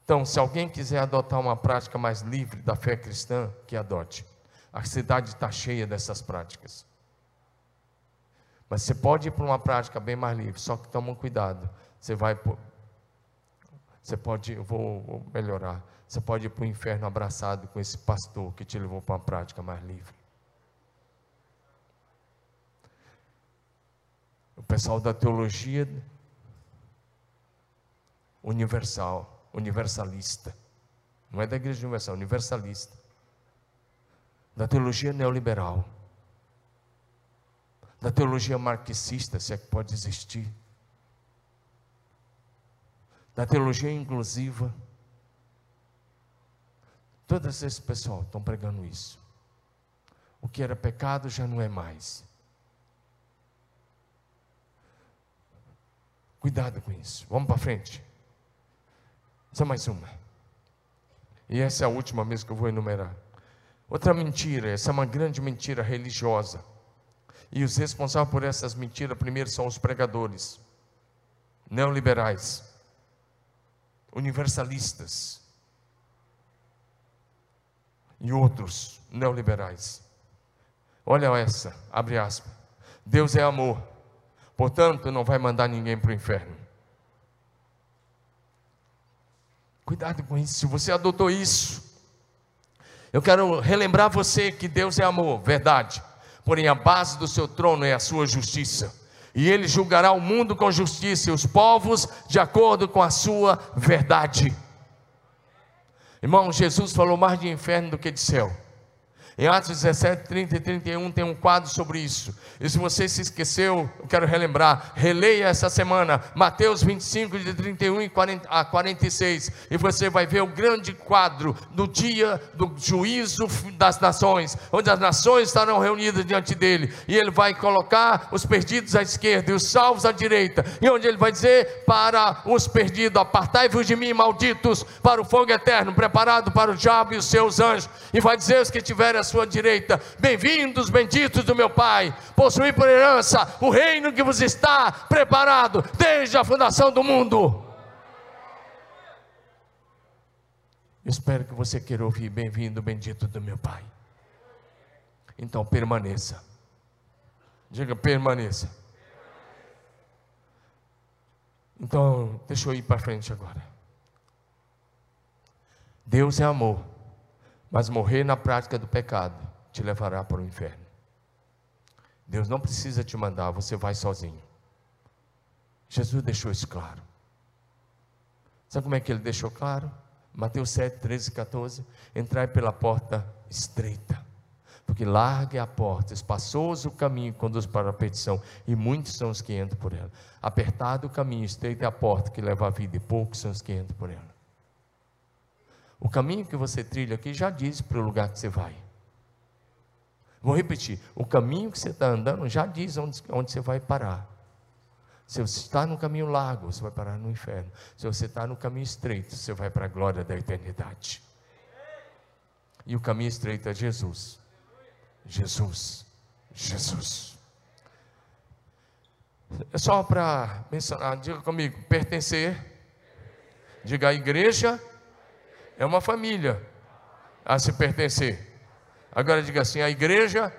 Então, se alguém quiser adotar uma prática mais livre da fé cristã, que adote. A cidade está cheia dessas práticas. Mas você pode ir para uma prática bem mais livre, só que toma cuidado. Você vai. Você pode, eu vou, vou melhorar. Você pode ir para o inferno abraçado com esse pastor que te levou para uma prática mais livre. O pessoal da teologia universal, universalista. Não é da igreja universal, universalista. Da teologia neoliberal da teologia marxista, se é que pode existir, da teologia inclusiva. Todos esse pessoal estão pregando isso. O que era pecado já não é mais. Cuidado com isso. Vamos para frente. Só mais uma. E essa é a última mesmo que eu vou enumerar. Outra mentira, essa é uma grande mentira religiosa e os responsáveis por essas mentiras, primeiro, são os pregadores, neoliberais, universalistas e outros neoliberais. Olha essa, abre aspas. Deus é amor, portanto, não vai mandar ninguém para o inferno. Cuidado com isso, se você adotou isso, eu quero relembrar você que Deus é amor, verdade porém a base do seu trono é a sua justiça. E ele julgará o mundo com justiça e os povos de acordo com a sua verdade. Irmão, Jesus falou mais de inferno do que de céu. Em Atos 17, 30 e 31 tem um quadro sobre isso. E se você se esqueceu, eu quero relembrar. Releia essa semana Mateus 25, de 31 a 46. E você vai ver o grande quadro do dia do juízo das nações, onde as nações estarão reunidas diante dele. E ele vai colocar os perdidos à esquerda e os salvos à direita. E onde ele vai dizer para os perdidos: Apartai-vos de mim, malditos, para o fogo eterno, preparado para o diabo e os seus anjos. E vai dizer os que tiverem à sua direita: Bem-vindos, benditos do meu Pai, possuir por herança o reino que vos está preparado desde a fundação do mundo. Espero que você queira ouvir: Bem-vindo, bendito do meu Pai. Então permaneça. Diga permaneça. Então, deixa eu ir para frente agora. Deus é amor, mas morrer na prática do pecado te levará para o inferno. Deus não precisa te mandar, você vai sozinho. Jesus deixou isso claro. Sabe como é que ele deixou claro? Mateus 7, 13 e 14. Entrai pela porta estreita, porque larga é a porta, espaçoso o caminho que conduz para a perdição, e muitos são os que entram por ela. Apertado o caminho, estreita é a porta que leva à vida, e poucos são os que entram por ela. O caminho que você trilha aqui já diz para o lugar que você vai. Vou repetir: o caminho que você está andando já diz onde, onde você vai parar. Se você está no caminho largo, você vai parar no inferno. Se você está no caminho estreito, você vai para a glória da eternidade. E o caminho estreito é Jesus. Jesus. Jesus. É só para mencionar, diga comigo, pertencer. Diga a igreja é uma família a se pertencer. Agora diga assim: a igreja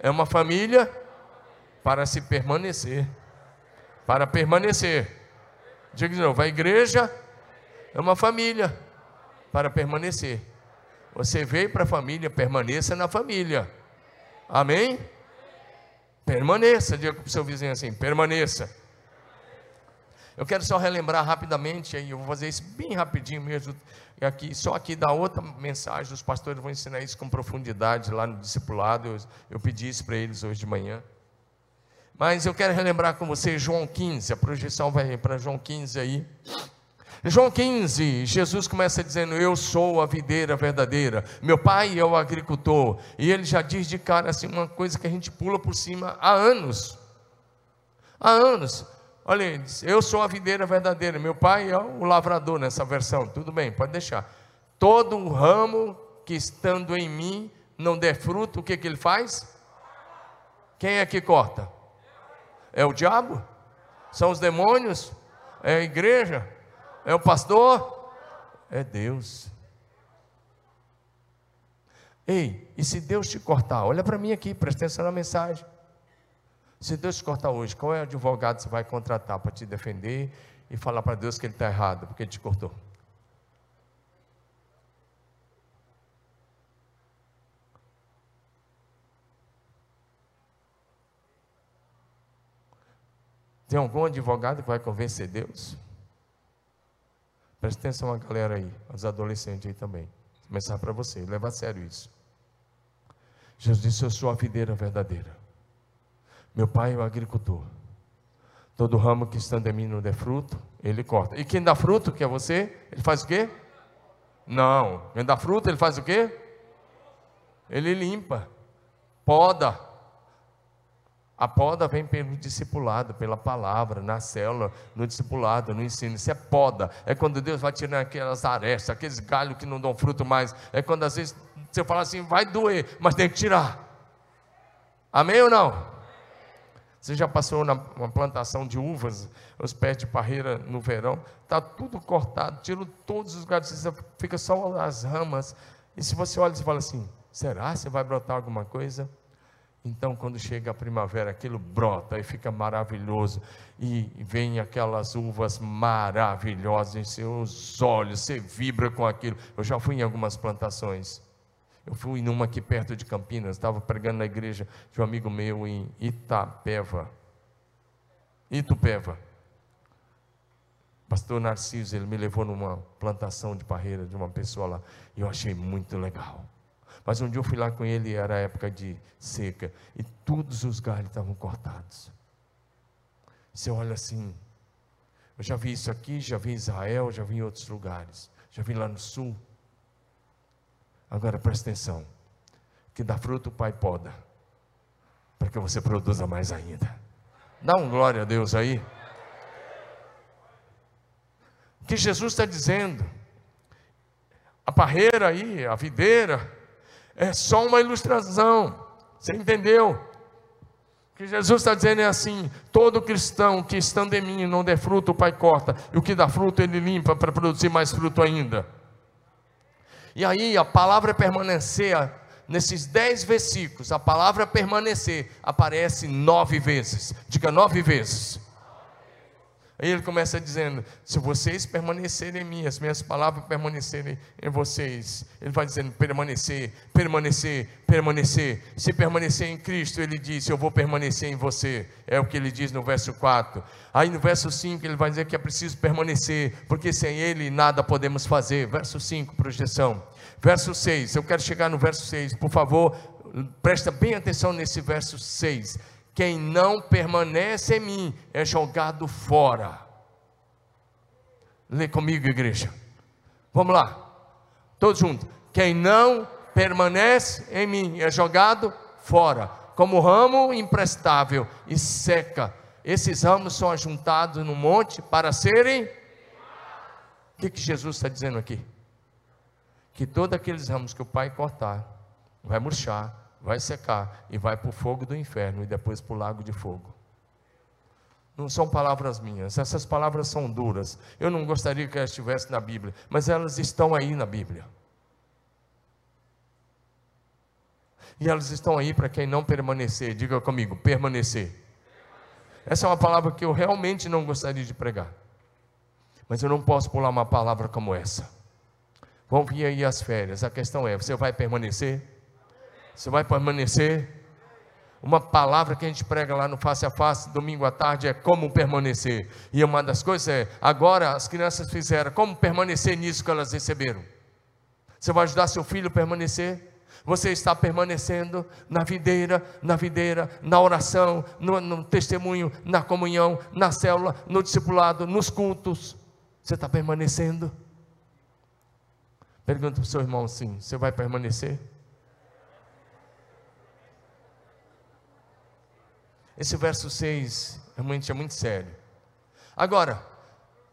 é uma família para se permanecer. Para permanecer. Diga de novo: a igreja é uma família para permanecer. Você veio para a família, permaneça na família. Amém? Permaneça, diga para o seu vizinho assim: permaneça. Eu quero só relembrar rapidamente, aí eu vou fazer isso bem rapidinho mesmo, aqui, só aqui da outra mensagem, os pastores vão ensinar isso com profundidade lá no discipulado, eu, eu pedi isso para eles hoje de manhã. Mas eu quero relembrar com você João 15, a projeção vai para João 15 aí. João 15, Jesus começa dizendo: Eu sou a videira verdadeira, meu pai é o agricultor. E ele já diz de cara assim, uma coisa que a gente pula por cima há anos. Há anos. Olha, ele diz, eu sou a videira verdadeira, meu pai é o lavrador nessa versão. Tudo bem, pode deixar. Todo ramo que estando em mim não der fruto, o que, que ele faz? Quem é que corta? É o diabo? São os demônios? É a igreja? É o pastor? É Deus. Ei, e se Deus te cortar? Olha para mim aqui, presta atenção na mensagem. Se Deus te cortar hoje, qual é o advogado que você vai contratar para te defender e falar para Deus que ele está errado, porque ele te cortou? Tem algum advogado que vai convencer Deus? Presta atenção a galera aí, os adolescentes aí também. Vou começar para você, leva a sério isso. Jesus disse: Eu sou a videira verdadeira. Meu pai é o agricultor. Todo ramo que estando em mim não der fruto, ele corta. E quem dá fruto, que é você, ele faz o quê? Não. Quem dá fruto, ele faz o quê? Ele limpa, poda. A poda vem pelo discipulado, pela palavra, na célula, no discipulado, no ensino. Isso é poda. É quando Deus vai tirando aquelas arestas, aqueles galhos que não dão fruto mais. É quando às vezes você fala assim, vai doer, mas tem que tirar. Amém ou não? Você já passou na uma plantação de uvas, os pés de parreira no verão, está tudo cortado, tiro todos os galhos, fica só as ramas. E se você olha e fala assim, será que vai brotar alguma coisa? Então, quando chega a primavera, aquilo brota e fica maravilhoso. E vem aquelas uvas maravilhosas em seus olhos, você vibra com aquilo. Eu já fui em algumas plantações. Eu fui numa aqui perto de Campinas, estava pregando na igreja de um amigo meu em Itapeva. Itupeva. Pastor Narciso, ele me levou numa plantação de parreira de uma pessoa lá. E eu achei muito legal. Mas um dia eu fui lá com ele, era época de seca, e todos os galhos estavam cortados. Você olha assim, eu já vi isso aqui, já vi em Israel, já vi em outros lugares, já vi lá no sul. Agora presta atenção: que dá fruto o Pai poda, para que você produza mais ainda. Dá um glória a Deus aí. O que Jesus está dizendo? A parreira aí, a videira, é só uma ilustração. Você entendeu? O que Jesus está dizendo é assim: todo cristão que estando em mim não der fruto, o Pai corta, e o que dá fruto, ele limpa para produzir mais fruto ainda. E aí a palavra permanecer, nesses dez versículos, a palavra permanecer aparece nove vezes. Diga nove vezes. Aí ele começa dizendo: Se vocês permanecerem em mim, as minhas palavras permanecerem em vocês. Ele vai dizendo: permanecer, permanecer, permanecer. Se permanecer em Cristo, ele diz: Eu vou permanecer em você. É o que ele diz no verso 4. Aí no verso 5, ele vai dizer que é preciso permanecer, porque sem ele nada podemos fazer. Verso 5, projeção. Verso 6, eu quero chegar no verso 6, por favor, presta bem atenção nesse verso 6 quem não permanece em mim é jogado fora. Lê comigo, igreja. Vamos lá. Todos juntos. Quem não permanece em mim é jogado fora, como ramo imprestável e seca. Esses ramos são ajuntados no monte para serem. O que, que Jesus está dizendo aqui? Que todos aqueles ramos que o Pai cortar, vai murchar, vai secar e vai para o fogo do inferno e depois para o lago de fogo. Não são palavras minhas, essas palavras são duras. Eu não gostaria que elas estivessem na Bíblia, mas elas estão aí na Bíblia. E elas estão aí para quem não permanecer. Diga comigo, permanecer. Essa é uma palavra que eu realmente não gostaria de pregar. Mas eu não posso pular uma palavra como essa. Vão vir aí as férias. A questão é: você vai permanecer? Você vai permanecer? Uma palavra que a gente prega lá no face a face, domingo à tarde, é como permanecer. E uma das coisas é, agora as crianças fizeram, como permanecer nisso que elas receberam. Você vai ajudar seu filho a permanecer? Você está permanecendo na videira, na videira, na oração, no, no testemunho, na comunhão, na célula, no discipulado, nos cultos. Você está permanecendo? Pergunta para o seu irmão assim: você vai permanecer? Esse verso 6 realmente é muito sério. Agora,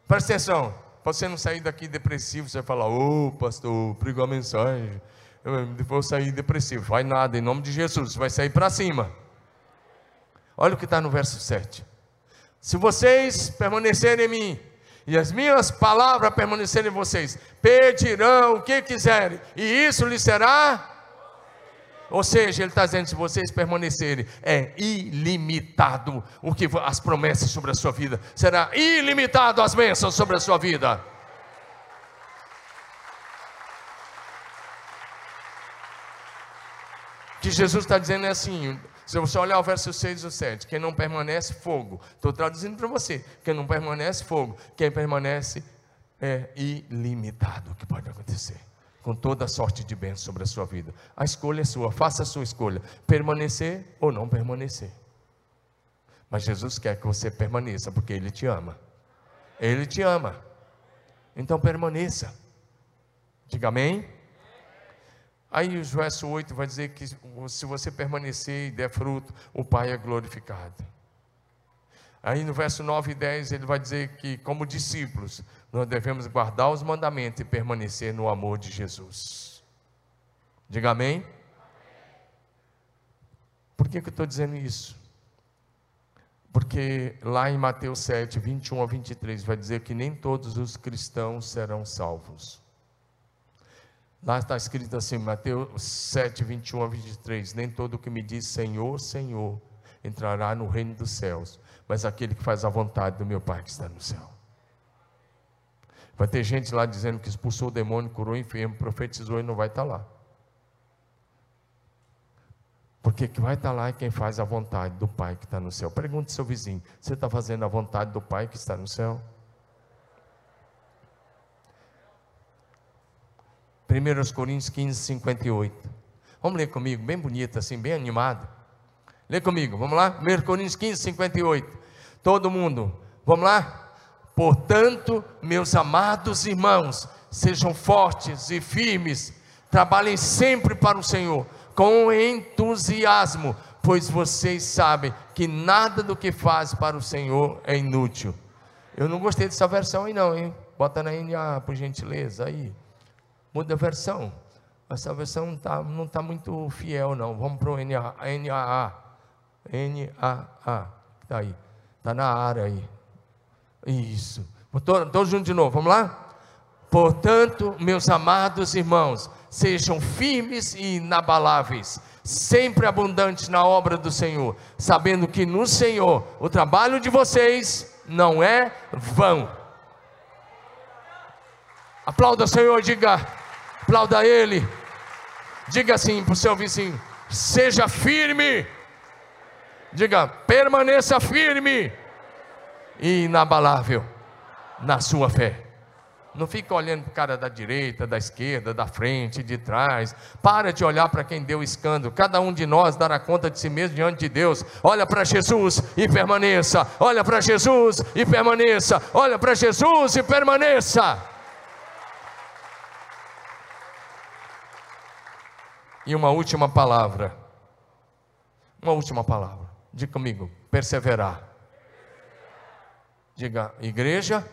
presta atenção, para você não sair daqui depressivo, você vai falar, ô oh, pastor, pregou a mensagem, eu vou sair depressivo. Vai nada, em nome de Jesus, vai sair para cima. Olha o que está no verso 7. Se vocês permanecerem em mim, e as minhas palavras permanecerem em vocês, pedirão o que quiserem, e isso lhes será ou seja, ele está dizendo: se vocês permanecerem, é ilimitado o que as promessas sobre a sua vida, será ilimitado as bênçãos sobre a sua vida. O que Jesus está dizendo é assim: se você olhar o verso 6 e 7, quem não permanece, fogo. Estou traduzindo para você: quem não permanece, fogo. Quem permanece é ilimitado o que pode acontecer com toda sorte de bênção sobre a sua vida. A escolha é sua, faça a sua escolha: permanecer ou não permanecer. Mas Jesus quer que você permaneça, porque Ele te ama. Ele te ama. Então permaneça. Diga amém. Aí o verso 8 vai dizer que se você permanecer e der fruto, o Pai é glorificado. Aí no verso 9 e 10 ele vai dizer que, como discípulos, nós devemos guardar os mandamentos e permanecer no amor de Jesus. Diga amém. Por que, que eu estou dizendo isso? Porque lá em Mateus 7, 21 a 23, vai dizer que nem todos os cristãos serão salvos. Lá está escrito assim, Mateus 7, 21 a 23: Nem todo que me diz Senhor, Senhor entrará no reino dos céus, mas aquele que faz a vontade do meu Pai que está no céu. Vai ter gente lá dizendo que expulsou o demônio, curou o enfermo, profetizou e não vai estar lá. Porque que vai estar lá é quem faz a vontade do Pai que está no céu. Pergunte seu vizinho: você está fazendo a vontade do Pai que está no céu? 1 Coríntios 15, 58. Vamos ler comigo, bem bonito, assim, bem animado. Lê comigo, vamos lá? 1 Coríntios 15, 58. Todo mundo, vamos lá? Portanto, meus amados irmãos, sejam fortes e firmes, trabalhem sempre para o Senhor, com entusiasmo, pois vocês sabem que nada do que faz para o Senhor é inútil. Eu não gostei dessa versão aí não, hein? Bota na NA, por gentileza, aí. Muda a versão. Essa versão não está não tá muito fiel, não. Vamos para o NAA. NAA. N-A-A. Está aí. Está na área aí. Isso. Todos juntos de novo. Vamos lá? Portanto, meus amados irmãos, sejam firmes e inabaláveis, sempre abundantes na obra do Senhor, sabendo que no Senhor o trabalho de vocês não é vão. Aplauda o Senhor, diga, aplauda Ele. Diga assim para o seu vizinho: seja firme. Diga, permaneça firme e inabalável na sua fé. Não fica olhando para o cara da direita, da esquerda, da frente, de trás. Para de olhar para quem deu escândalo. Cada um de nós dará conta de si mesmo diante de Deus. Olha para Jesus e permaneça. Olha para Jesus e permaneça. Olha para Jesus e permaneça. E uma última palavra. Uma última palavra. Diga comigo: perseverar. Diga, igreja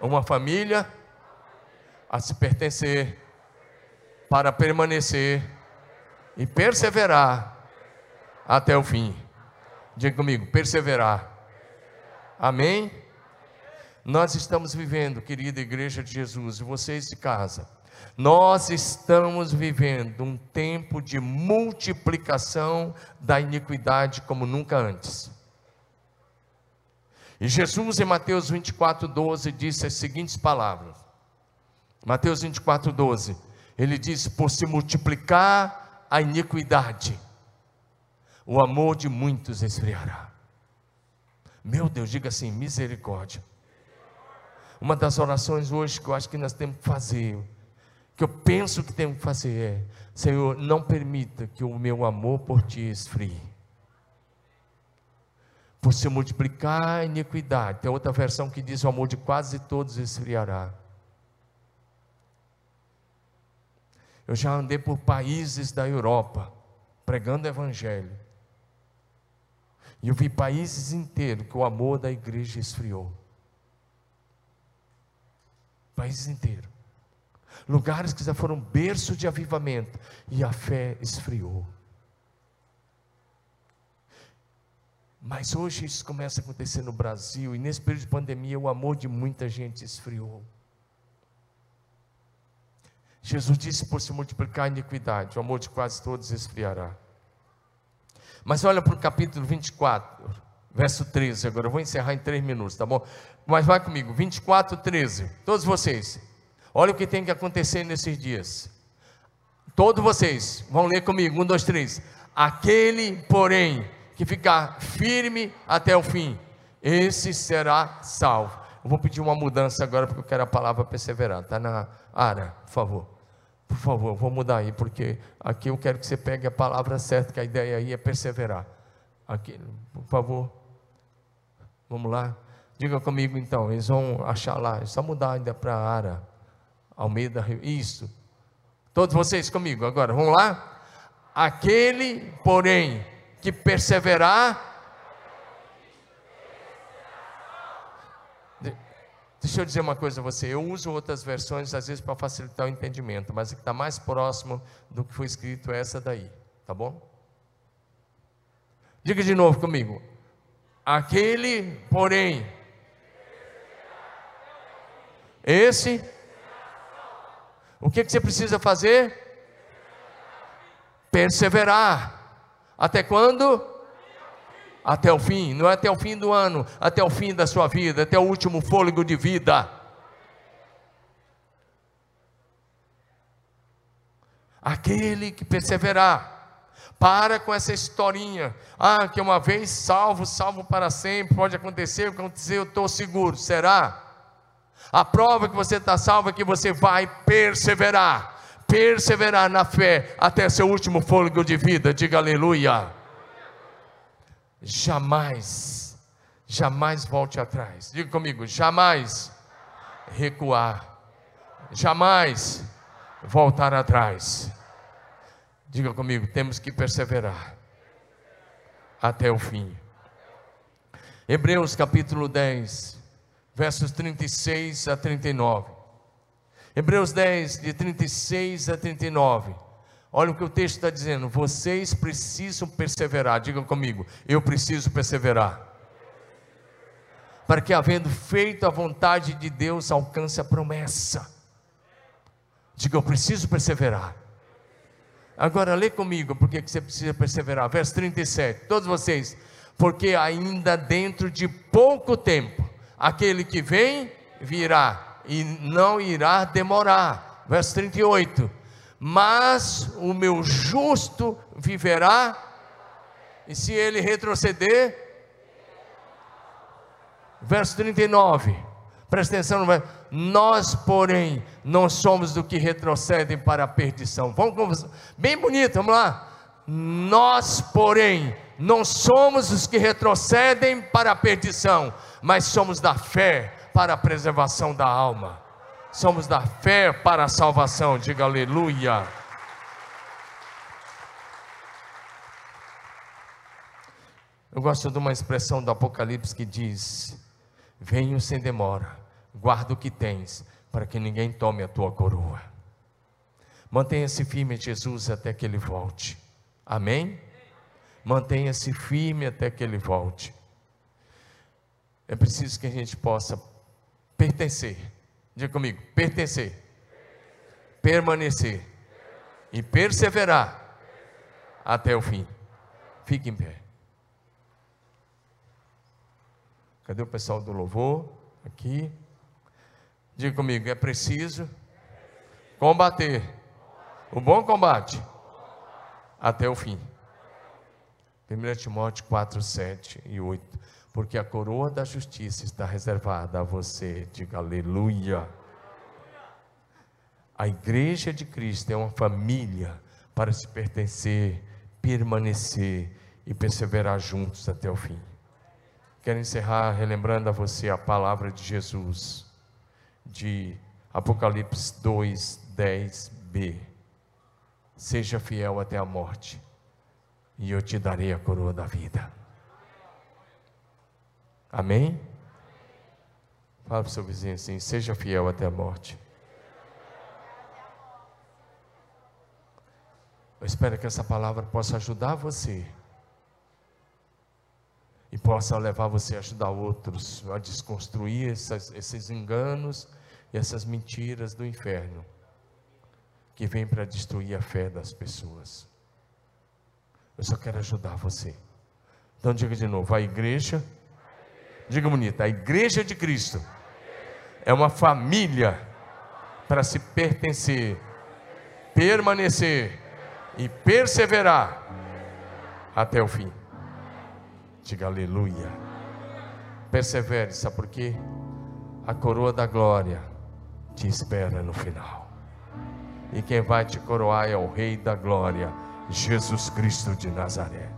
uma família a se pertencer, para permanecer e perseverar até o fim. Diga comigo, perseverar. Amém? Nós estamos vivendo, querida igreja de Jesus, e vocês de casa, nós estamos vivendo um tempo de multiplicação da iniquidade como nunca antes. E Jesus, em Mateus 24, 12, disse as seguintes palavras: Mateus 24, 12, ele diz: Por se multiplicar a iniquidade, o amor de muitos esfriará. Meu Deus, diga assim: misericórdia. Uma das orações hoje que eu acho que nós temos que fazer, que eu penso que temos que fazer é: Senhor, não permita que o meu amor por ti esfrie se multiplicar a iniquidade. Tem outra versão que diz: o amor de quase todos esfriará. Eu já andei por países da Europa, pregando o Evangelho. E eu vi países inteiros que o amor da igreja esfriou. Países inteiros. Lugares que já foram berço de avivamento. E a fé esfriou. Mas hoje isso começa a acontecer no Brasil, e nesse período de pandemia o amor de muita gente esfriou. Jesus disse: por se multiplicar a iniquidade, o amor de quase todos esfriará. Mas olha para o capítulo 24, verso 13. Agora eu vou encerrar em três minutos, tá bom? Mas vai comigo, 24, 13. Todos vocês, olha o que tem que acontecer nesses dias. Todos vocês vão ler comigo, um, dois, três. Aquele, porém, que ficar firme até o fim, esse será salvo. Eu vou pedir uma mudança agora, porque eu quero a palavra perseverar. Está na área, por favor. Por favor, vou mudar aí, porque aqui eu quero que você pegue a palavra certa, que a ideia aí é perseverar. Aqui, por favor. Vamos lá. Diga comigo então, eles vão achar lá, é só mudar ainda para a área. Almeida. Isso. Todos vocês comigo agora, vamos lá? Aquele, porém, que perseverar. Deixa eu dizer uma coisa a você. Eu uso outras versões às vezes para facilitar o entendimento, mas a que está mais próximo do que foi escrito é essa daí, tá bom? Diga de novo comigo. Aquele, porém, esse, o que, que você precisa fazer? Perseverar. Até quando? Até o fim, não é até o fim do ano, até o fim da sua vida, até o último fôlego de vida. Aquele que perseverar, para com essa historinha. Ah, que uma vez salvo, salvo para sempre. Pode acontecer, acontecer, eu estou seguro. Será? A prova que você está salvo é que você vai perseverar perseverar na fé até seu último fôlego de vida. Diga aleluia. Jamais, jamais volte atrás. Diga comigo, jamais recuar. Jamais voltar atrás. Diga comigo, temos que perseverar até o fim. Hebreus capítulo 10, versos 36 a 39. Hebreus 10, de 36 a 39. Olha o que o texto está dizendo. Vocês precisam perseverar. Digam comigo, eu preciso perseverar. Para que, havendo feito a vontade de Deus, alcance a promessa. Diga, eu preciso perseverar. Agora lê comigo, porque que você precisa perseverar. Verso 37. Todos vocês. porque ainda dentro de pouco tempo, aquele que vem virá e não irá demorar. Verso 38. Mas o meu justo viverá, e se ele retroceder, verso 39. Presta atenção no verso. Nós, porém, não somos do que retrocedem para a perdição. Vamos conversar. Bem bonito, vamos lá. Nós, porém, não somos os que retrocedem para a perdição, mas somos da fé para a preservação da alma. Somos da fé para a salvação. Diga aleluia. Eu gosto de uma expressão do Apocalipse que diz: Venho sem demora, guarda o que tens, para que ninguém tome a tua coroa. Mantenha-se firme em Jesus até que ele volte. Amém? Mantenha-se firme até que ele volte. É preciso que a gente possa pertencer. Diga comigo: pertencer, permanecer e perseverar até o fim. Fique em pé. Cadê o pessoal do louvor? Aqui. Diga comigo: é preciso combater o bom combate até o fim. 1 Timóteo 4, 7 e 8. Porque a coroa da justiça está reservada a você. Diga aleluia. A igreja de Cristo é uma família para se pertencer, permanecer e perseverar juntos até o fim. Quero encerrar relembrando a você a palavra de Jesus, de Apocalipse 2, 10b. Seja fiel até a morte, e eu te darei a coroa da vida. Amém? Fala para o seu vizinho assim: seja fiel até a morte. Eu espero que essa palavra possa ajudar você e possa levar você a ajudar outros a desconstruir essas, esses enganos e essas mentiras do inferno que vêm para destruir a fé das pessoas. Eu só quero ajudar você. Então diga de novo: a igreja, diga bonita, a igreja de Cristo é uma família para se pertencer, permanecer e perseverar até o fim. Diga aleluia. Persevere, sabe por quê? A coroa da glória te espera no final. E quem vai te coroar é o Rei da Glória, Jesus Cristo de Nazaré.